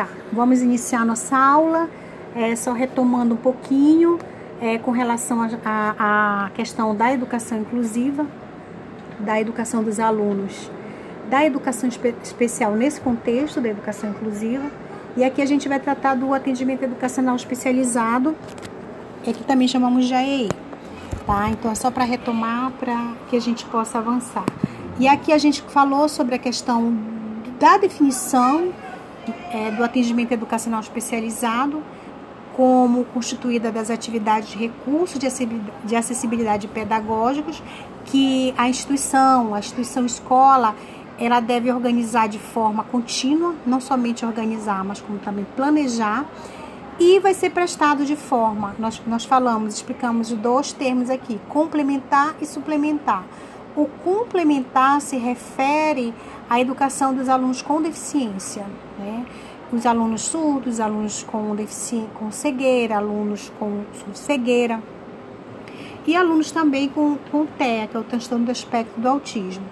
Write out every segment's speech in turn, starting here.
Tá, vamos iniciar nossa aula, é, só retomando um pouquinho é, com relação à questão da educação inclusiva, da educação dos alunos, da educação espe especial nesse contexto da educação inclusiva. E aqui a gente vai tratar do atendimento educacional especializado, é que também chamamos de AEI. Tá? Então é só para retomar para que a gente possa avançar. E aqui a gente falou sobre a questão da definição é, do atendimento educacional especializado como constituída das atividades de recursos de acessibilidade pedagógicos que a instituição, a instituição escola, ela deve organizar de forma contínua, não somente organizar, mas como também planejar, e vai ser prestado de forma, nós, nós falamos, explicamos dois termos aqui, complementar e suplementar. O complementar se refere à educação dos alunos com deficiência, né? os alunos surdos, alunos com, com cegueira, alunos com cegueira e alunos também com, com TEA, que é o transtorno do espectro do autismo.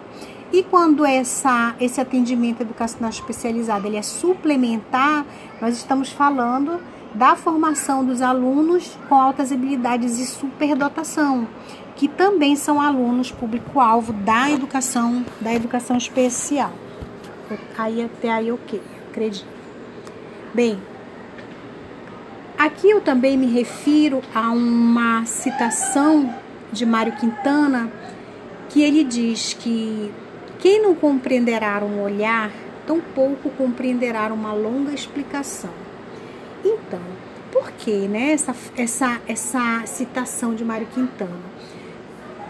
E quando essa, esse atendimento educacional especializado ele é suplementar, nós estamos falando da formação dos alunos com altas habilidades e superdotação, que também são alunos público-alvo da educação, da educação especial. Aí até aí o que? Acredito. Bem, aqui eu também me refiro a uma citação de Mário Quintana que ele diz que quem não compreenderá um olhar, tampouco compreenderá uma longa explicação. Então, por que né, essa, essa, essa citação de Mário Quintana?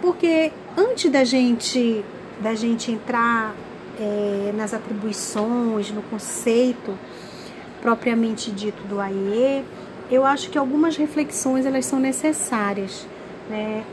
Porque antes da gente, da gente entrar é, nas atribuições, no conceito, propriamente dito do AIE, eu acho que algumas reflexões elas são necessárias. Né?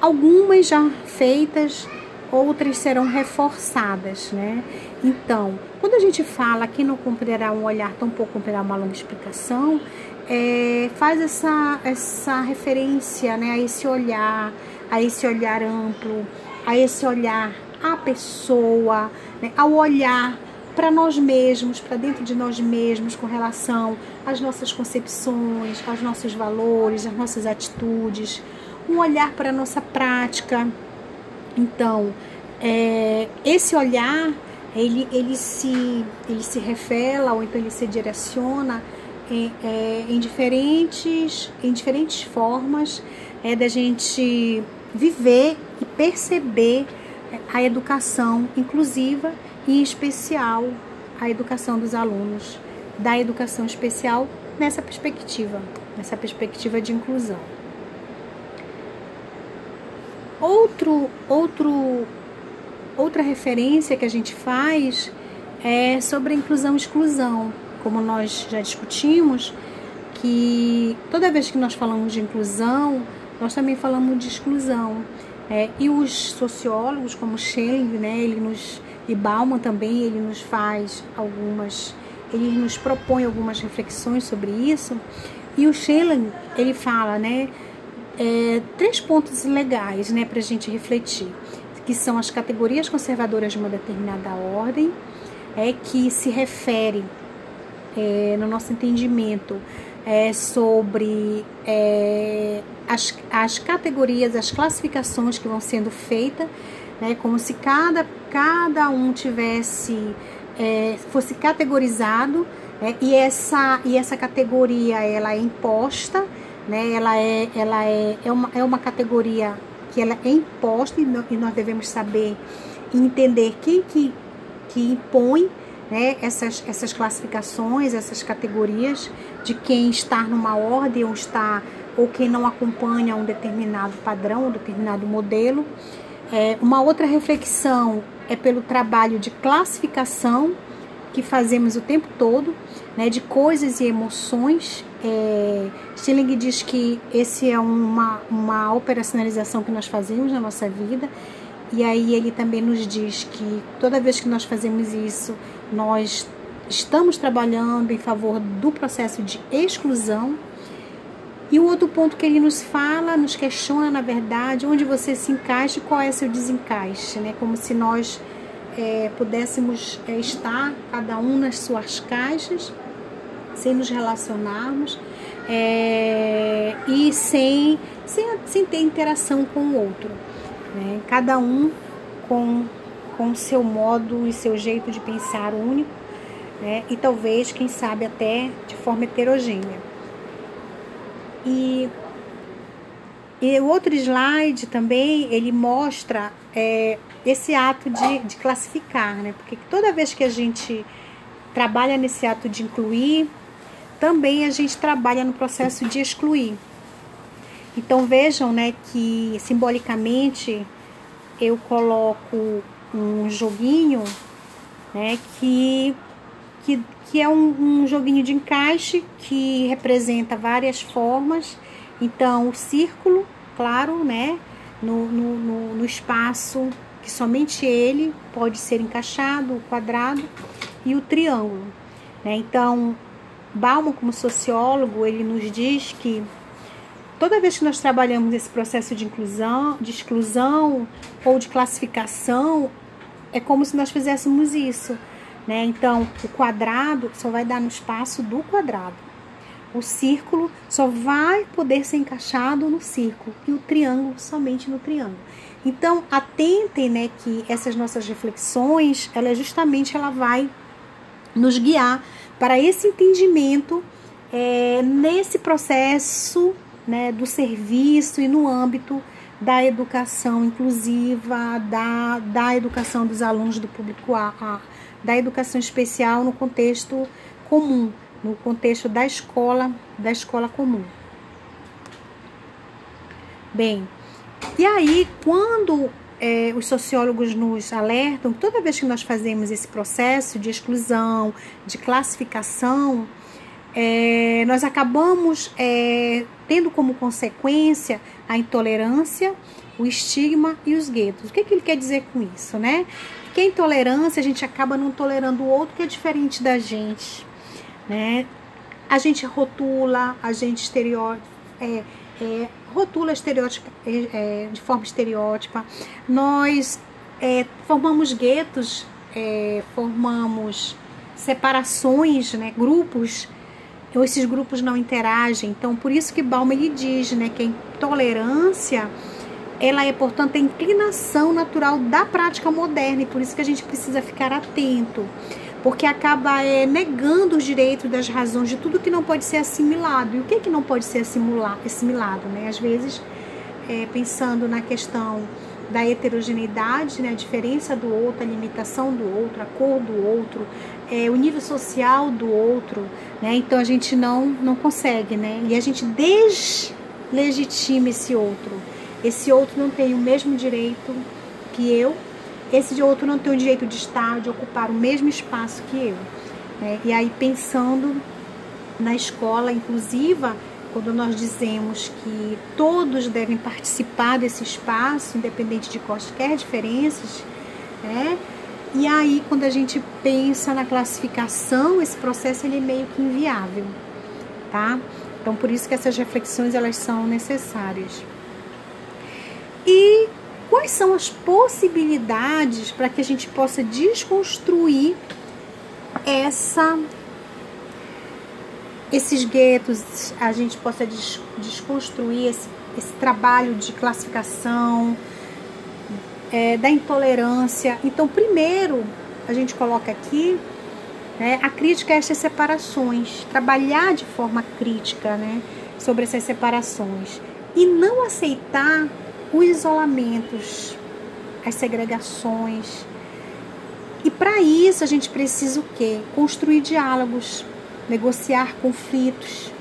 Algumas já feitas, outras serão reforçadas. Né? Então, quando a gente fala que não cumprirá um olhar, tampouco cumprirá uma longa explicação, é, faz essa, essa referência né, a esse olhar, a esse olhar amplo, a esse olhar à pessoa, né, ao olhar para nós mesmos, para dentro de nós mesmos, com relação às nossas concepções, aos nossos valores, às nossas atitudes, um olhar para a nossa prática. Então, é, esse olhar, ele, ele, se, ele se revela, ou então ele se direciona em, é, em diferentes, em diferentes formas é, da gente viver e perceber a educação inclusiva e em especial a educação dos alunos da educação especial nessa perspectiva, nessa perspectiva de inclusão. Outro, outro, outra referência que a gente faz é sobre a inclusão e exclusão, como nós já discutimos, que toda vez que nós falamos de inclusão, nós também falamos de exclusão. É, e os sociólogos, como Schelling, né, ele nos e Bauman também ele nos faz algumas, ele nos propõe algumas reflexões sobre isso. E o Schelling ele fala, né, é, três pontos legais, né, para a gente refletir, que são as categorias conservadoras de uma determinada ordem, é que se refere é, no nosso entendimento é, sobre é, as, as categorias, as classificações que vão sendo feitas né? Como se cada, cada um tivesse é, fosse categorizado né? e essa e essa categoria ela é imposta, né? Ela é ela é, é uma é uma categoria que ela é imposta e nós devemos saber entender quem que que impõe né, essas, essas classificações, essas categorias de quem está numa ordem ou está ou quem não acompanha um determinado padrão, um determinado modelo. É, uma outra reflexão é pelo trabalho de classificação que fazemos o tempo todo, né, de coisas e emoções. É, Stilling diz que esse é uma, uma operacionalização que nós fazemos na nossa vida, e aí ele também nos diz que toda vez que nós fazemos isso, nós estamos trabalhando em favor do processo de exclusão e o outro ponto que ele nos fala, nos questiona, na verdade, onde você se encaixa e qual é seu desencaixe, né? Como se nós é, pudéssemos é, estar, cada um nas suas caixas, sem nos relacionarmos é, e sem, sem, sem ter interação com o outro. Né? Cada um com com seu modo e seu jeito de pensar único, né? e talvez, quem sabe, até de forma heterogênea. E, e o outro slide também, ele mostra é, esse ato de, de classificar, né? porque toda vez que a gente trabalha nesse ato de incluir, também a gente trabalha no processo de excluir. Então vejam, né, que simbolicamente eu coloco um joguinho, né, que, que, que é um, um joguinho de encaixe que representa várias formas. Então, o círculo, claro, né, no, no, no, espaço que somente ele pode ser encaixado, o quadrado e o triângulo. Né? Então, Bauman, como sociólogo, ele nos diz que toda vez que nós trabalhamos esse processo de inclusão, de exclusão ou de classificação, é como se nós fizéssemos isso, né? Então, o quadrado só vai dar no espaço do quadrado. O círculo só vai poder ser encaixado no círculo e o triângulo somente no triângulo. Então, atentem, né, que essas nossas reflexões, ela justamente ela vai nos guiar para esse entendimento é, nesse processo né, do serviço e no âmbito da educação inclusiva, da, da educação dos alunos do público A, da educação especial no contexto comum, no contexto da escola, da escola comum. Bem, e aí quando é, os sociólogos nos alertam, toda vez que nós fazemos esse processo de exclusão, de classificação, é, nós acabamos é, tendo como consequência a intolerância, o estigma e os guetos. O que, que ele quer dizer com isso, né? Que a intolerância a gente acaba não tolerando o outro que é diferente da gente, né? A gente rotula, a gente estereótipa, é, é, rotula estereótipa, é, é, de forma estereótipa. Nós é, formamos guetos, é, formamos separações, né, grupos então, esses grupos não interagem. Então, por isso que Balma ele diz né, que a intolerância ela é, portanto, a inclinação natural da prática moderna e por isso que a gente precisa ficar atento, porque acaba é, negando os direitos das razões de tudo que não pode ser assimilado. E o que, que não pode ser assimilado? Né? Às vezes, é, pensando na questão da heterogeneidade, né, a diferença do outro, a limitação do outro, a cor do outro, é, o nível social do outro, né? Então a gente não não consegue, né? E a gente deslegitima esse outro. Esse outro não tem o mesmo direito que eu. Esse outro não tem o direito de estar, de ocupar o mesmo espaço que eu. Né? E aí pensando na escola inclusiva, quando nós dizemos que todos devem participar desse espaço, independente de quaisquer diferenças, né? E aí, quando a gente pensa na classificação, esse processo ele é meio que inviável, tá? Então, por isso que essas reflexões elas são necessárias. E quais são as possibilidades para que a gente possa desconstruir essa esses guetos, a gente possa des, desconstruir esse, esse trabalho de classificação, é, da intolerância. Então, primeiro, a gente coloca aqui né, a crítica a essas separações, trabalhar de forma crítica né, sobre essas separações e não aceitar os isolamentos, as segregações. E para isso a gente precisa o quê? Construir diálogos, negociar conflitos.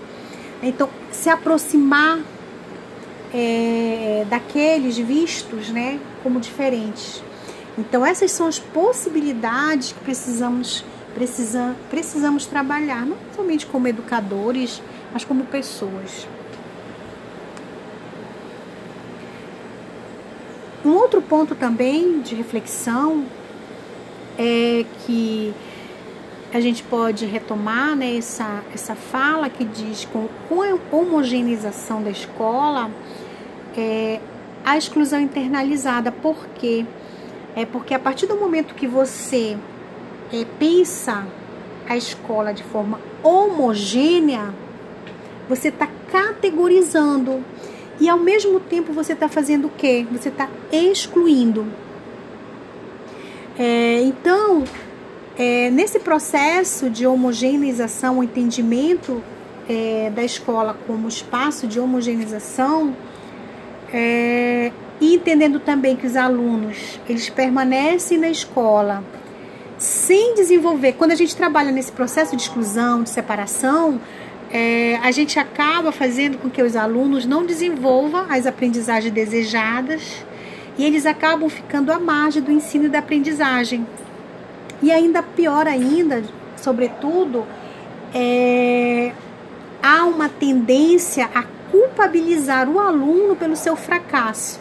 Então, se aproximar é, daqueles vistos né, como diferentes. Então, essas são as possibilidades que precisamos, precisa, precisamos trabalhar, não somente como educadores, mas como pessoas. Um outro ponto também de reflexão é que a gente pode retomar né, essa, essa fala que diz com, com a homogeneização da escola, é, a exclusão internalizada. Por quê? É porque a partir do momento que você é, pensa a escola de forma homogênea, você está categorizando. E ao mesmo tempo você está fazendo o quê? Você está excluindo. É, então, é, nesse processo de homogeneização, o entendimento é, da escola como espaço de homogeneização, é, e entendendo também que os alunos eles permanecem na escola sem desenvolver. Quando a gente trabalha nesse processo de exclusão, de separação, é, a gente acaba fazendo com que os alunos não desenvolvam as aprendizagens desejadas e eles acabam ficando à margem do ensino e da aprendizagem. E ainda pior ainda, sobretudo, é, há uma tendência a culpabilizar o aluno pelo seu fracasso.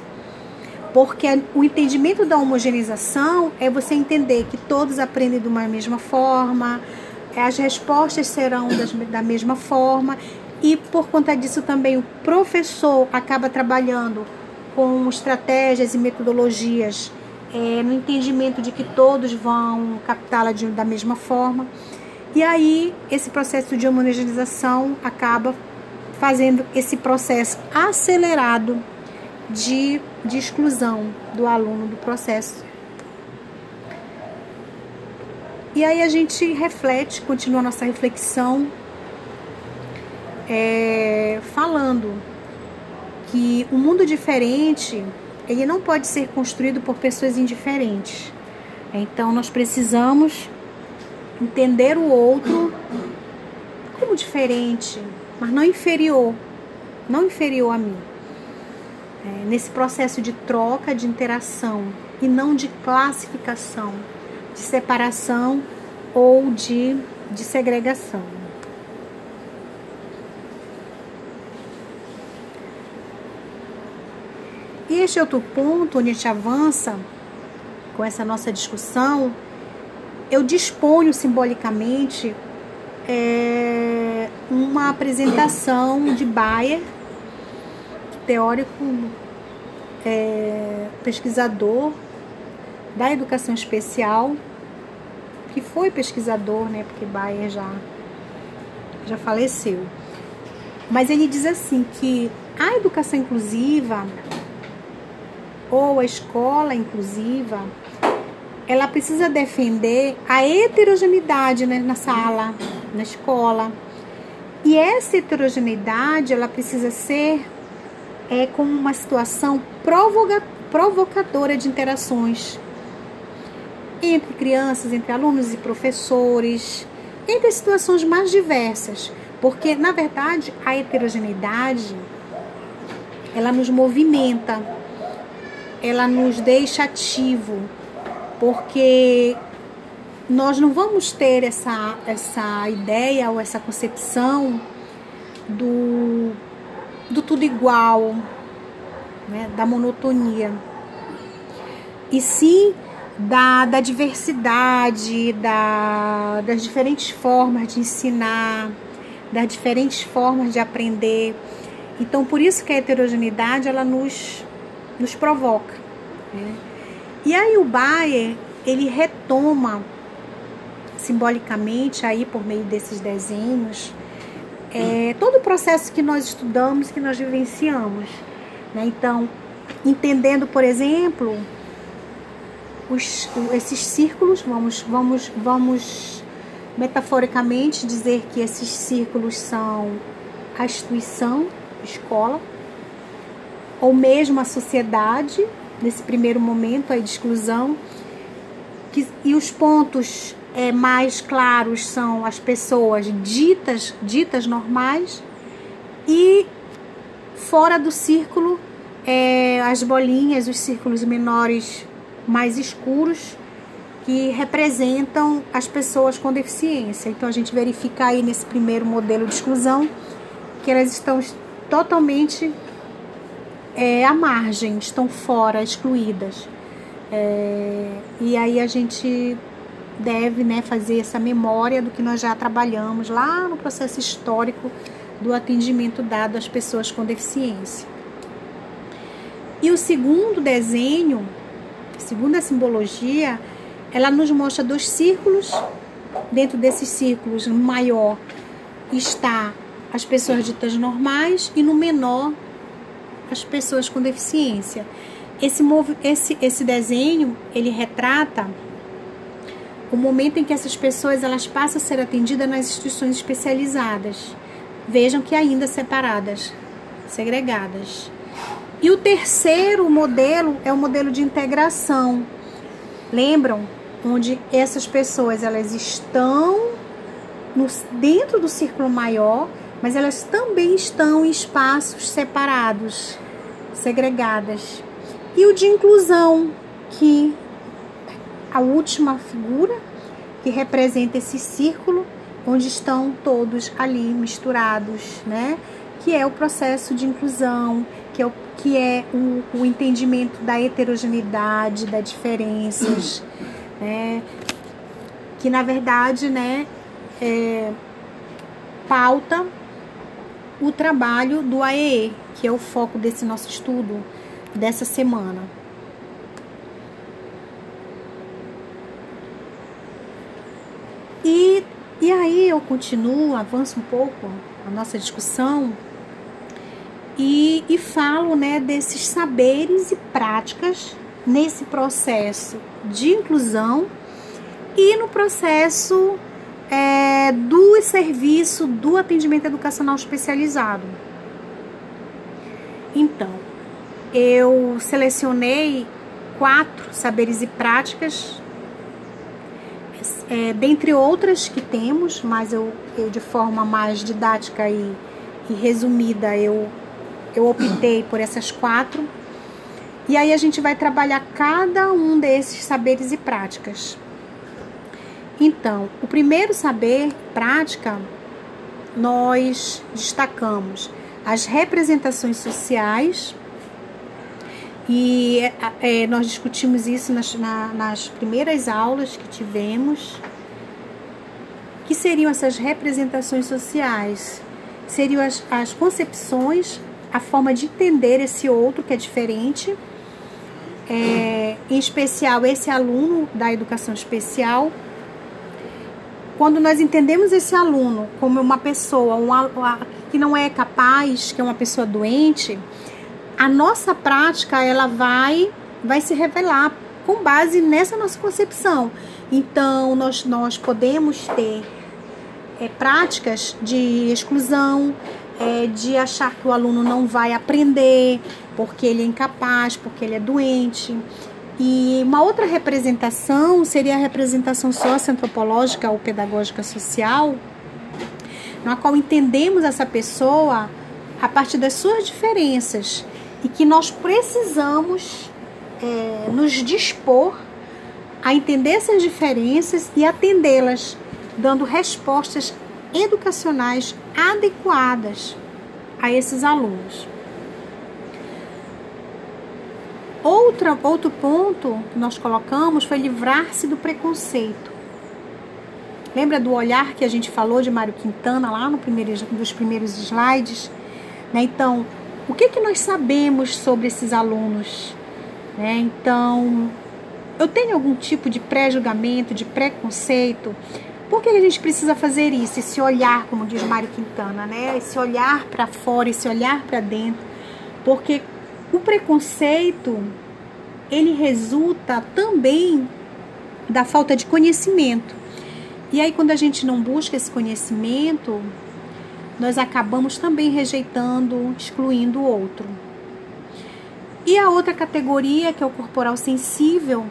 Porque o entendimento da homogeneização é você entender que todos aprendem de uma mesma forma, as respostas serão das, da mesma forma, e por conta disso também o professor acaba trabalhando com estratégias e metodologias é, no entendimento de que todos vão captá-la da mesma forma. E aí esse processo de homogeneização acaba fazendo esse processo acelerado de, de exclusão do aluno do processo. E aí a gente reflete, continua nossa reflexão, é, falando que o um mundo diferente ele não pode ser construído por pessoas indiferentes. Então nós precisamos entender o outro como diferente, mas não inferior, não inferior a mim. É, nesse processo de troca, de interação e não de classificação, de separação ou de, de segregação. E este outro ponto onde a gente avança com essa nossa discussão, eu disponho simbolicamente é, uma apresentação de Bayer, teórico, é, pesquisador da educação especial, que foi pesquisador, né, porque Bayer já, já faleceu. Mas ele diz assim que a educação inclusiva ou a escola inclusiva ela precisa defender a heterogeneidade né, na sala, na escola. E essa heterogeneidade ela precisa ser é, como uma situação provoca, provocadora de interações entre crianças, entre alunos e professores, entre situações mais diversas. Porque, na verdade, a heterogeneidade ela nos movimenta, ela nos deixa ativo, porque nós não vamos ter essa, essa ideia ou essa concepção do, do tudo igual, né, da monotonia. E sim da, da diversidade, da, das diferentes formas de ensinar, das diferentes formas de aprender. Então, por isso que a heterogeneidade ela nos, nos provoca. Né? E aí o Bayer, ele retoma simbolicamente aí por meio desses desenhos é, todo o processo que nós estudamos, que nós vivenciamos. Né? Então, entendendo, por exemplo, os, esses círculos, vamos, vamos, vamos metaforicamente dizer que esses círculos são a instituição, escola, ou mesmo a sociedade, nesse primeiro momento aí de exclusão. Que, e os pontos é, mais claros são as pessoas ditas, ditas normais e fora do círculo é, as bolinhas, os círculos menores mais escuros que representam as pessoas com deficiência. Então a gente verifica aí nesse primeiro modelo de exclusão que elas estão totalmente é, à margem, estão fora, excluídas. É, e aí a gente deve né, fazer essa memória do que nós já trabalhamos lá no processo histórico do atendimento dado às pessoas com deficiência. E o segundo desenho, segundo a simbologia, ela nos mostra dois círculos dentro desses círculos maior está as pessoas ditas normais e no menor as pessoas com deficiência. Esse, esse, esse desenho ele retrata o momento em que essas pessoas elas passam a ser atendidas nas instituições especializadas. Vejam que ainda separadas, segregadas. E o terceiro modelo é o modelo de integração. Lembram? Onde essas pessoas elas estão no, dentro do círculo maior, mas elas também estão em espaços separados, segregadas. E o de inclusão, que a última figura que representa esse círculo onde estão todos ali misturados, né? Que é o processo de inclusão, que é o, que é o, o entendimento da heterogeneidade, das diferenças, né? Que na verdade, né, é, pauta o trabalho do AEE, que é o foco desse nosso estudo dessa semana. E, aí eu continuo, avanço um pouco a nossa discussão e, e falo né, desses saberes e práticas nesse processo de inclusão e no processo é, do serviço do atendimento educacional especializado. Então, eu selecionei quatro saberes e práticas, é, dentre outras que temos, mas eu, eu de forma mais didática e, e resumida eu, eu optei por essas quatro. E aí a gente vai trabalhar cada um desses saberes e práticas. Então, o primeiro saber, prática, nós destacamos as representações sociais, e é, nós discutimos isso nas, na, nas primeiras aulas que tivemos. que seriam essas representações sociais? Seriam as, as concepções, a forma de entender esse outro que é diferente, é, em especial esse aluno da educação especial quando nós entendemos esse aluno como uma pessoa uma, que não é capaz, que é uma pessoa doente, a nossa prática ela vai vai se revelar com base nessa nossa concepção. Então nós nós podemos ter é, práticas de exclusão, é, de achar que o aluno não vai aprender porque ele é incapaz, porque ele é doente. E uma outra representação seria a representação socioantropológica ou pedagógica social, na qual entendemos essa pessoa a partir das suas diferenças e que nós precisamos é, nos dispor a entender essas diferenças e atendê-las, dando respostas educacionais adequadas a esses alunos. Outra, outro ponto que nós colocamos foi livrar-se do preconceito. Lembra do olhar que a gente falou de Mário Quintana lá no primeiro, dos primeiros slides? Né? Então, o que, que nós sabemos sobre esses alunos? Né? Então, eu tenho algum tipo de pré-julgamento, de preconceito? Por que a gente precisa fazer isso? Esse olhar, como diz Mário Quintana, né? Esse olhar para fora, esse olhar para dentro. Porque o preconceito, ele resulta também da falta de conhecimento. E aí, quando a gente não busca esse conhecimento, nós acabamos também rejeitando, excluindo o outro. E a outra categoria, que é o corporal sensível,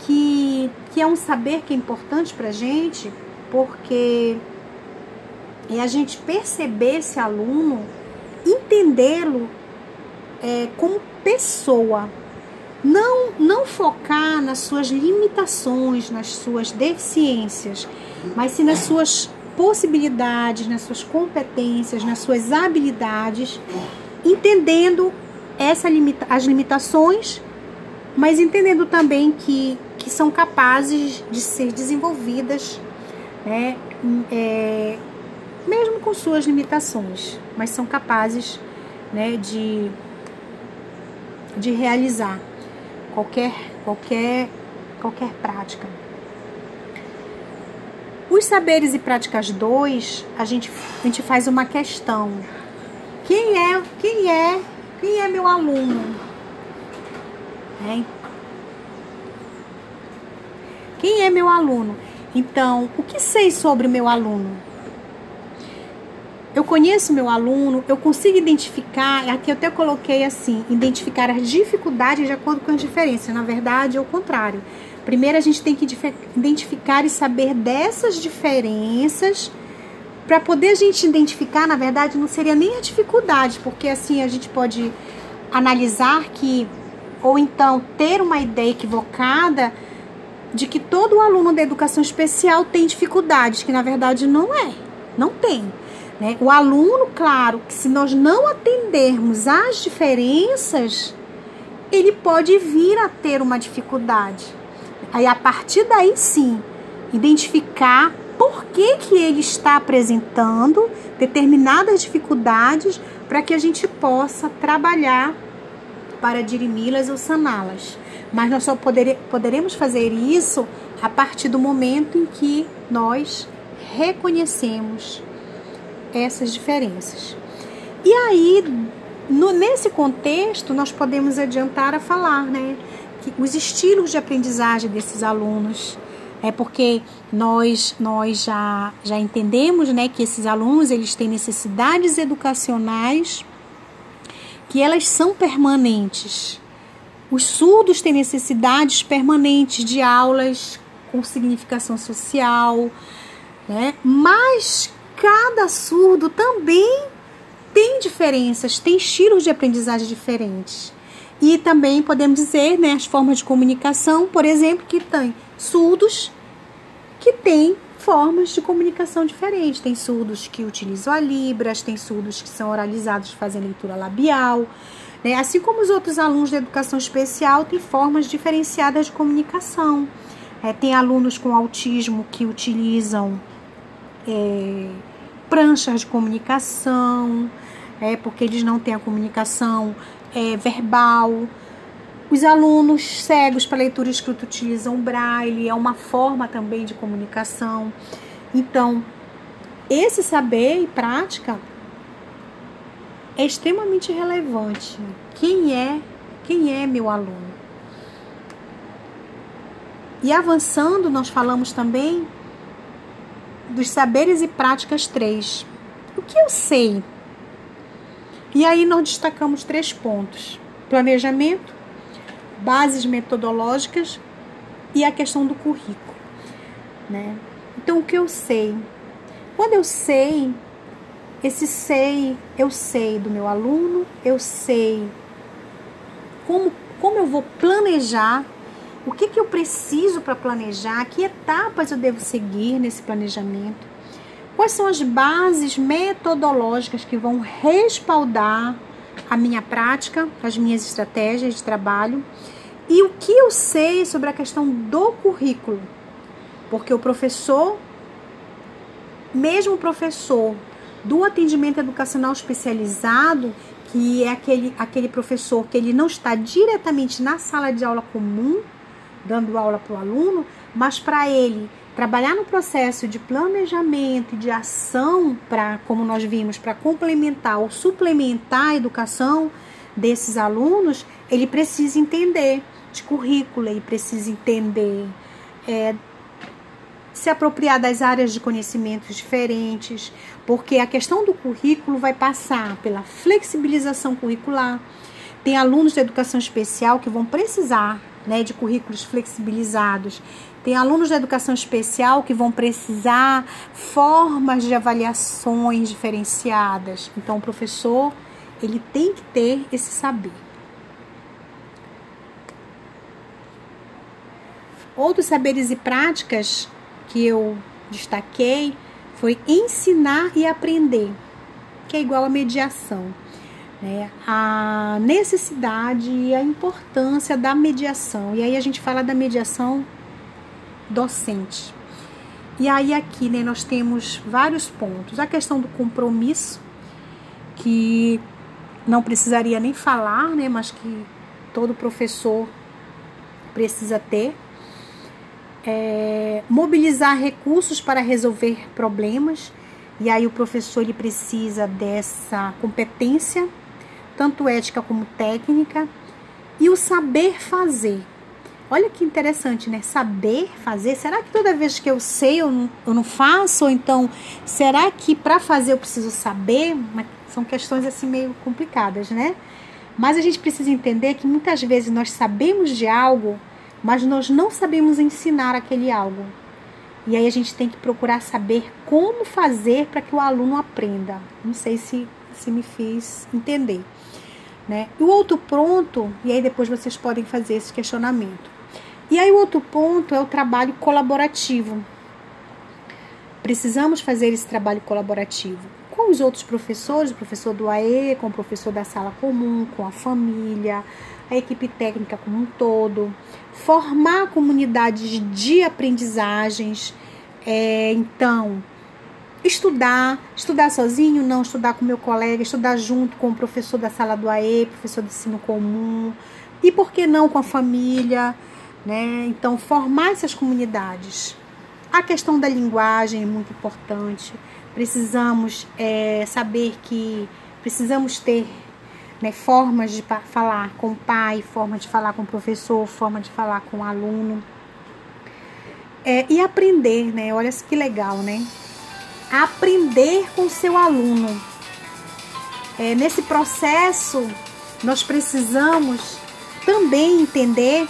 que, que é um saber que é importante para a gente, porque é a gente perceber esse aluno, entendê-lo é, como pessoa. Não, não focar nas suas limitações, nas suas deficiências, mas sim nas suas possibilidades, nas suas competências, nas suas habilidades, entendendo essa limita as limitações, mas entendendo também que, que são capazes de ser desenvolvidas, né, é, mesmo com suas limitações, mas são capazes né, de de realizar qualquer qualquer qualquer prática. Os saberes e práticas 2, a gente, a gente faz uma questão. Quem é, quem é, quem é meu aluno? É. Quem é meu aluno? Então, o que sei sobre meu aluno? Eu conheço meu aluno, eu consigo identificar, aqui eu até coloquei assim, identificar as dificuldades de acordo com as diferenças. Na verdade, é o contrário. Primeiro a gente tem que identificar e saber dessas diferenças para poder a gente identificar, na verdade, não seria nem a dificuldade, porque assim a gente pode analisar que ou então ter uma ideia equivocada de que todo aluno da educação especial tem dificuldades, que na verdade não é, não tem. Né? O aluno, claro, que se nós não atendermos às diferenças, ele pode vir a ter uma dificuldade. Aí a partir daí sim, identificar por que, que ele está apresentando determinadas dificuldades para que a gente possa trabalhar para dirimi-las ou saná-las. Mas nós só poder, poderemos fazer isso a partir do momento em que nós reconhecemos essas diferenças. E aí, no, nesse contexto, nós podemos adiantar a falar, né? Os estilos de aprendizagem desses alunos. É porque nós, nós já, já entendemos né, que esses alunos eles têm necessidades educacionais que elas são permanentes. Os surdos têm necessidades permanentes de aulas com significação social, né? mas cada surdo também tem diferenças, tem estilos de aprendizagem diferentes. E também podemos dizer né, as formas de comunicação, por exemplo, que tem surdos que têm formas de comunicação diferentes. Tem surdos que utilizam a Libras, tem surdos que são oralizados fazem leitura labial. Né? Assim como os outros alunos da educação especial têm formas diferenciadas de comunicação. É, tem alunos com autismo que utilizam é, pranchas de comunicação, é, porque eles não têm a comunicação é, verbal. Os alunos cegos para leitura e escrita utilizam o braille, é uma forma também de comunicação. Então, esse saber e prática é extremamente relevante. Quem é, quem é meu aluno? E avançando, nós falamos também dos saberes e práticas 3. O que eu sei e aí nós destacamos três pontos: planejamento, bases metodológicas e a questão do currículo. Né? Então, o que eu sei? Quando eu sei, esse sei, eu sei do meu aluno, eu sei como, como eu vou planejar, o que, que eu preciso para planejar, que etapas eu devo seguir nesse planejamento. Quais são as bases metodológicas que vão respaldar a minha prática, as minhas estratégias de trabalho? E o que eu sei sobre a questão do currículo? Porque o professor, mesmo o professor do atendimento educacional especializado, que é aquele, aquele professor que ele não está diretamente na sala de aula comum, dando aula para o aluno, mas para ele trabalhar no processo de planejamento e de ação para, como nós vimos, para complementar ou suplementar a educação desses alunos, ele precisa entender de currículo, ele precisa entender é, se apropriar das áreas de conhecimentos diferentes, porque a questão do currículo vai passar pela flexibilização curricular. Tem alunos da educação especial que vão precisar né, de currículos flexibilizados tem alunos da educação especial que vão precisar formas de avaliações diferenciadas. Então, o professor ele tem que ter esse saber. Outros saberes e práticas que eu destaquei foi ensinar e aprender, que é igual a mediação. Né? A necessidade e a importância da mediação. E aí a gente fala da mediação docente. E aí aqui, né, nós temos vários pontos. A questão do compromisso, que não precisaria nem falar, né, mas que todo professor precisa ter. é, mobilizar recursos para resolver problemas. E aí o professor ele precisa dessa competência, tanto ética como técnica, e o saber fazer. Olha que interessante, né? Saber fazer. Será que toda vez que eu sei eu não, eu não faço? Ou então, será que para fazer eu preciso saber? São questões assim meio complicadas, né? Mas a gente precisa entender que muitas vezes nós sabemos de algo, mas nós não sabemos ensinar aquele algo. E aí a gente tem que procurar saber como fazer para que o aluno aprenda. Não sei se, se me fiz entender. Né? E o outro ponto, e aí depois vocês podem fazer esse questionamento. E aí o outro ponto é o trabalho colaborativo. Precisamos fazer esse trabalho colaborativo com os outros professores, o professor do AE, com o professor da sala comum, com a família, a equipe técnica como um todo, formar comunidades de aprendizagens, é, então estudar, estudar sozinho, não estudar com meu colega, estudar junto com o professor da sala do AE, professor de ensino comum, e por que não com a família, né? Então, formar essas comunidades. A questão da linguagem é muito importante. Precisamos é, saber que precisamos ter né, formas de falar com o pai, forma de falar com o professor, forma de falar com o aluno. É, e aprender, né? Olha que legal, né? Aprender com seu aluno. É, nesse processo, nós precisamos também entender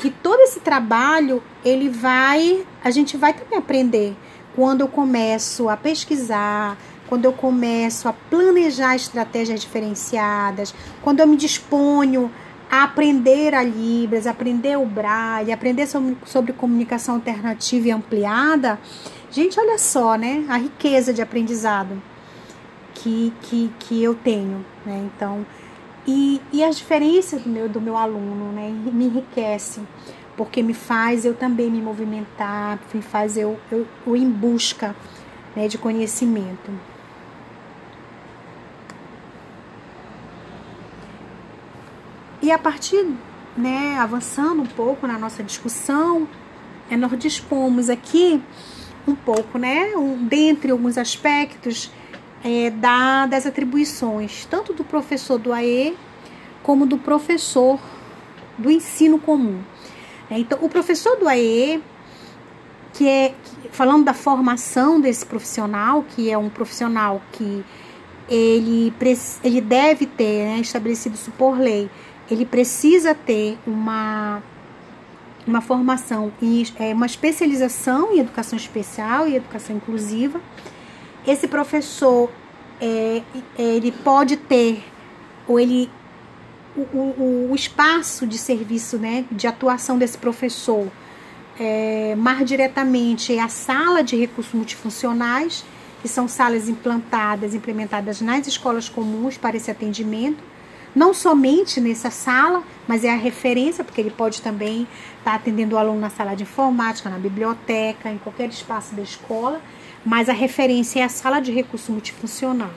que todo esse trabalho ele vai, a gente vai também aprender quando eu começo a pesquisar, quando eu começo a planejar estratégias diferenciadas, quando eu me disponho a aprender a Libras, aprender o Braille, aprender sobre, sobre comunicação alternativa e ampliada, gente, olha só, né? A riqueza de aprendizado que, que, que eu tenho, né? Então, e, e as diferenças do meu, do meu aluno, né? Me enriquece, porque me faz eu também me movimentar, me faz eu, eu, eu em busca né, de conhecimento. E a partir, né, avançando um pouco na nossa discussão, é, nós dispomos aqui um pouco, né, um, dentre alguns aspectos é, da, das atribuições, tanto do professor do AE como do professor do ensino comum. É, então, o professor do AE, que é falando da formação desse profissional, que é um profissional que ele, ele deve ter, né, estabelecido isso por lei, ele precisa ter uma, uma formação, em, é, uma especialização em educação especial e educação inclusiva. Esse professor é, ele pode ter ou ele o, o, o, espaço de serviço, né, de atuação desse professor é, mais diretamente é a sala de recursos multifuncionais, que são salas implantadas, implementadas nas escolas comuns para esse atendimento, não somente nessa sala, mas é a referência, porque ele pode também estar atendendo o aluno na sala de informática, na biblioteca, em qualquer espaço da escola mas a referência é a sala de recurso multifuncional.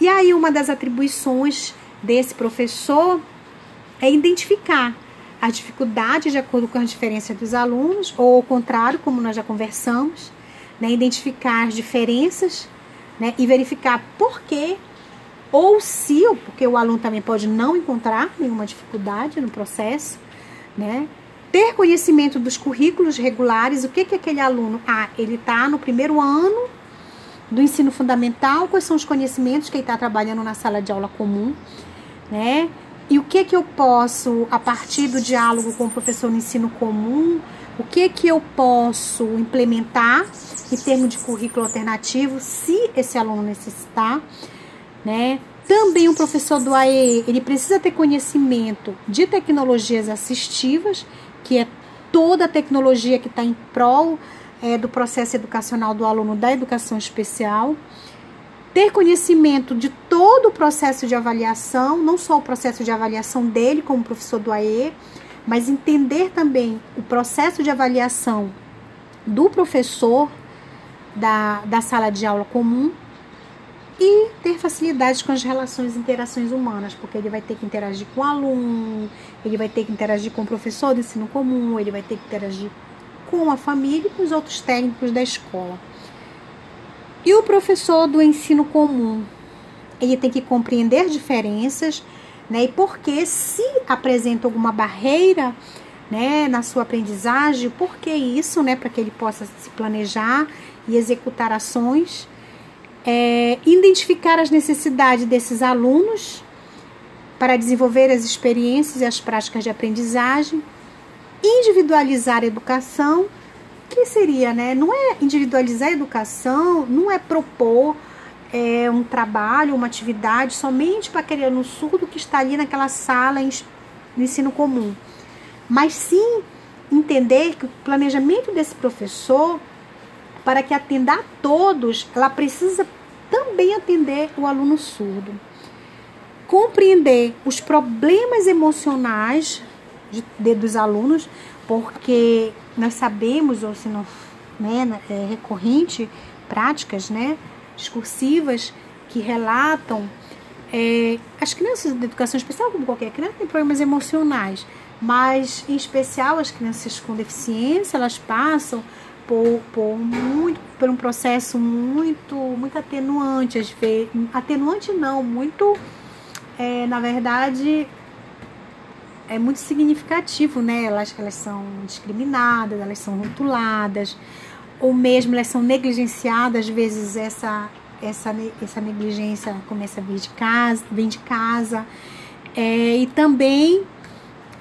E aí, uma das atribuições desse professor é identificar as dificuldades de acordo com as diferenças dos alunos, ou ao contrário, como nós já conversamos, né, identificar as diferenças né, e verificar por que, ou se, porque o aluno também pode não encontrar nenhuma dificuldade no processo, né, ter conhecimento dos currículos regulares, o que que aquele aluno, ah, ele está no primeiro ano do ensino fundamental, quais são os conhecimentos que ele está trabalhando na sala de aula comum, né? E o que que eu posso, a partir do diálogo com o professor no ensino comum, o que que eu posso implementar em termos de currículo alternativo, se esse aluno necessitar, né? Também o professor do AE, ele precisa ter conhecimento de tecnologias assistivas que é toda a tecnologia que está em prol é, do processo educacional do aluno da educação especial, ter conhecimento de todo o processo de avaliação, não só o processo de avaliação dele como professor do AE, mas entender também o processo de avaliação do professor da, da sala de aula comum e ter facilidade com as relações e interações humanas, porque ele vai ter que interagir com o aluno, ele vai ter que interagir com o professor do ensino comum, ele vai ter que interagir com a família e com os outros técnicos da escola. E o professor do ensino comum, ele tem que compreender diferenças, né? E porque se apresenta alguma barreira, né, na sua aprendizagem, por que isso, né, para que ele possa se planejar e executar ações, é, identificar as necessidades desses alunos para desenvolver as experiências e as práticas de aprendizagem, individualizar a educação, que seria, né? Não é individualizar a educação, não é propor é, um trabalho, uma atividade somente para aquele aluno surdo que está ali naquela sala em, no ensino comum, mas sim entender que o planejamento desse professor, para que atenda a todos, ela precisa também atender o aluno surdo. Compreender os problemas emocionais de, de, dos alunos, porque nós sabemos, ou se não né, é recorrente, práticas né, discursivas que relatam é, as crianças de educação especial, como qualquer criança, têm problemas emocionais, mas em especial as crianças com deficiência, elas passam por, por, muito, por um processo muito, muito atenuante, às vezes, atenuante não, muito é, na verdade, é muito significativo, né? Elas, elas são discriminadas, elas são rotuladas, ou mesmo elas são negligenciadas, às vezes essa, essa, essa negligência começa a vir de casa, vem de casa. É, e também,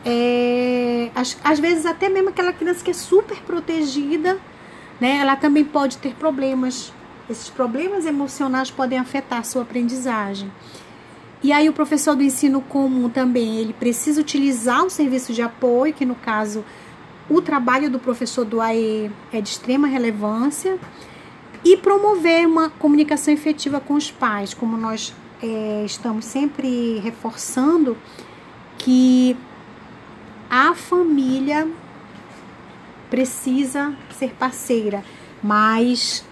é, às, às vezes, até mesmo aquela criança que é super protegida, né? Ela também pode ter problemas. Esses problemas emocionais podem afetar a sua aprendizagem. E aí o professor do ensino comum também, ele precisa utilizar o serviço de apoio, que no caso o trabalho do professor do AE é de extrema relevância, e promover uma comunicação efetiva com os pais, como nós é, estamos sempre reforçando que a família precisa ser parceira, mas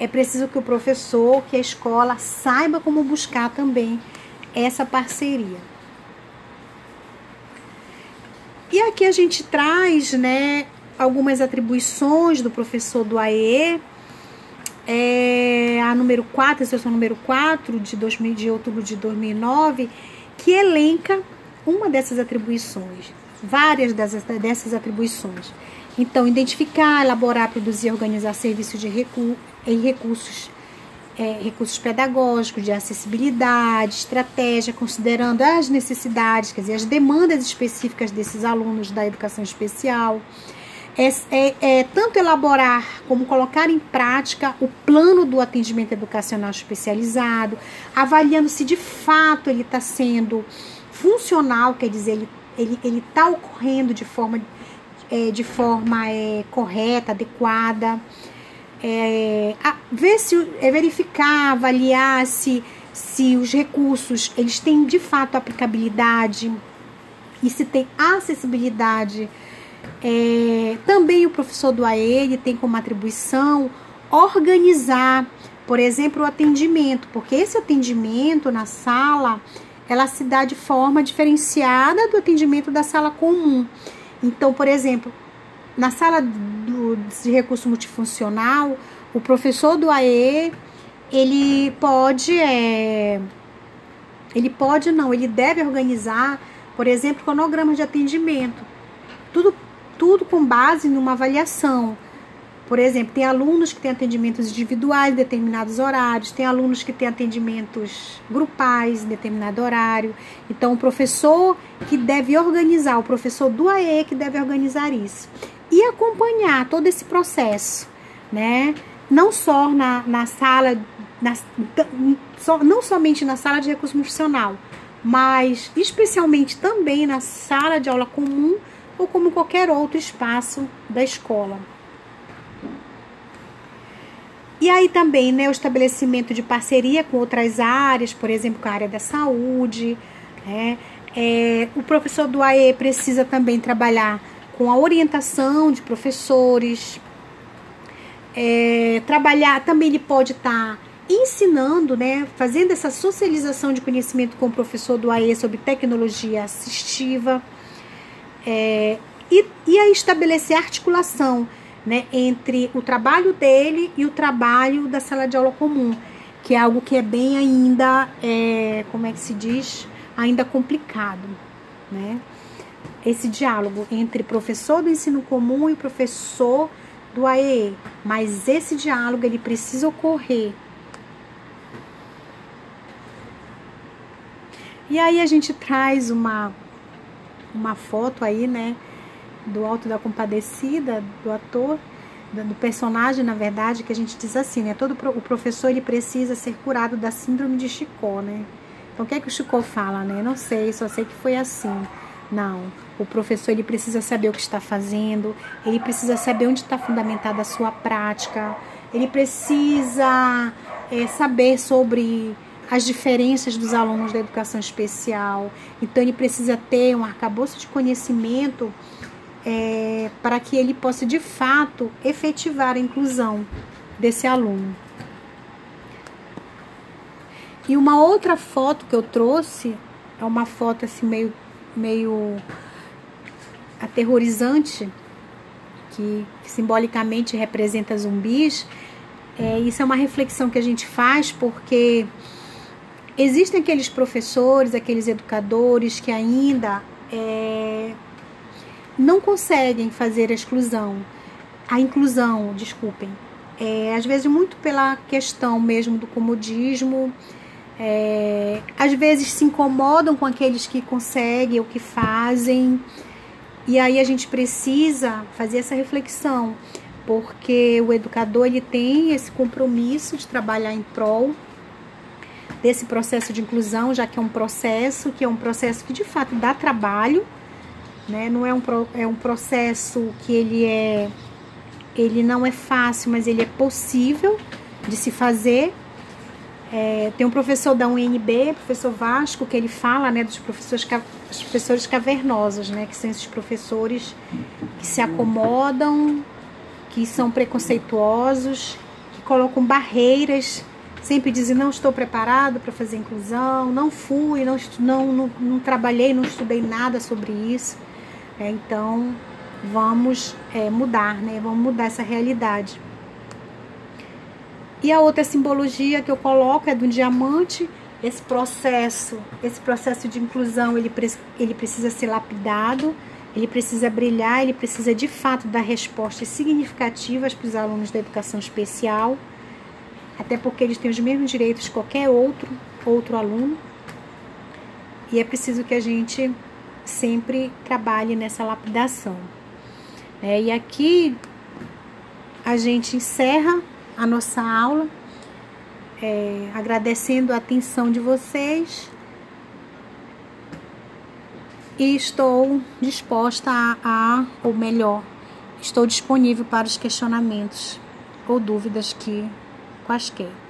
é preciso que o professor, que a escola saiba como buscar também essa parceria. E aqui a gente traz, né, algumas atribuições do professor do AE, é, a número 4, a sessão número 4 de, 2000, de outubro de 2009, que elenca uma dessas atribuições, várias dessas, dessas atribuições. Então, identificar, elaborar, produzir, organizar serviços de recu em recursos é, recursos pedagógicos, de acessibilidade, estratégia, considerando as necessidades, quer dizer, as demandas específicas desses alunos da educação especial. É, é, é, tanto elaborar como colocar em prática o plano do atendimento educacional especializado, avaliando se de fato ele está sendo funcional, quer dizer, ele está ele, ele ocorrendo de forma, é, de forma é, correta, adequada é, ver se, é verificar, avaliar se, se os recursos eles têm de fato aplicabilidade e se tem acessibilidade. É, também o professor do AE tem como atribuição organizar, por exemplo, o atendimento, porque esse atendimento na sala ela se dá de forma diferenciada do atendimento da sala comum. Então, por exemplo, na sala do, de recurso multifuncional, o professor do AE, ele pode, é, ele pode não, ele deve organizar, por exemplo, cronograma de atendimento. Tudo, tudo com base numa avaliação. Por exemplo, tem alunos que têm atendimentos individuais em determinados horários, tem alunos que têm atendimentos grupais em determinado horário. Então, o professor que deve organizar, o professor do AE que deve organizar isso e acompanhar todo esse processo, né? Não só na, na sala, na, não somente na sala de recurso profissional, mas especialmente também na sala de aula comum ou como qualquer outro espaço da escola. E aí também né, o estabelecimento de parceria com outras áreas, por exemplo, com a área da saúde. Né? É, o professor do AE precisa também trabalhar com a orientação de professores. É, trabalhar também ele pode estar tá ensinando, né, fazendo essa socialização de conhecimento com o professor do AE sobre tecnologia assistiva é, e, e a estabelecer articulação né, entre o trabalho dele e o trabalho da sala de aula comum, que é algo que é bem ainda, é, como é que se diz, ainda complicado, né? Esse diálogo entre professor do ensino comum e professor do AEE, mas esse diálogo ele precisa ocorrer. E aí a gente traz uma uma foto aí, né, do Alto da Compadecida, do ator, do personagem, na verdade, que a gente diz assim, né? Todo o professor ele precisa ser curado da síndrome de Chicó, né? Então, o que é que o Chicó fala, né? Não sei, só sei que foi assim. Não, o professor ele precisa saber o que está fazendo, ele precisa saber onde está fundamentada a sua prática, ele precisa é, saber sobre as diferenças dos alunos da educação especial. Então, ele precisa ter um arcabouço de conhecimento é, para que ele possa de fato efetivar a inclusão desse aluno. E uma outra foto que eu trouxe é uma foto assim meio, meio aterrorizante, que, que simbolicamente representa zumbis. É, isso é uma reflexão que a gente faz porque existem aqueles professores, aqueles educadores que ainda é, não conseguem fazer a exclusão, a inclusão, desculpem. É, às vezes muito pela questão mesmo do comodismo, é, às vezes se incomodam com aqueles que conseguem ou que fazem, e aí a gente precisa fazer essa reflexão, porque o educador ele tem esse compromisso de trabalhar em prol desse processo de inclusão, já que é um processo que é um processo que de fato dá trabalho, né? Não é um, é um processo que ele é ele não é fácil, mas ele é possível de se fazer. É, tem um professor da UNB, professor Vasco, que ele fala né, dos professores, professores cavernosos, né, que são esses professores que se acomodam, que são preconceituosos, que colocam barreiras, sempre dizem não estou preparado para fazer inclusão, não fui, não, não, não, não trabalhei, não estudei nada sobre isso. É, então, vamos é, mudar, né? Vamos mudar essa realidade. E a outra simbologia que eu coloco é do diamante. Esse processo, esse processo de inclusão, ele, ele precisa ser lapidado, ele precisa brilhar, ele precisa de fato dar respostas significativas para os alunos da educação especial, até porque eles têm os mesmos direitos que qualquer outro outro aluno. E é preciso que a gente sempre trabalhe nessa lapidação. É, e aqui a gente encerra a nossa aula, é, agradecendo a atenção de vocês e estou disposta a, a, ou melhor, estou disponível para os questionamentos ou dúvidas que quaisquer.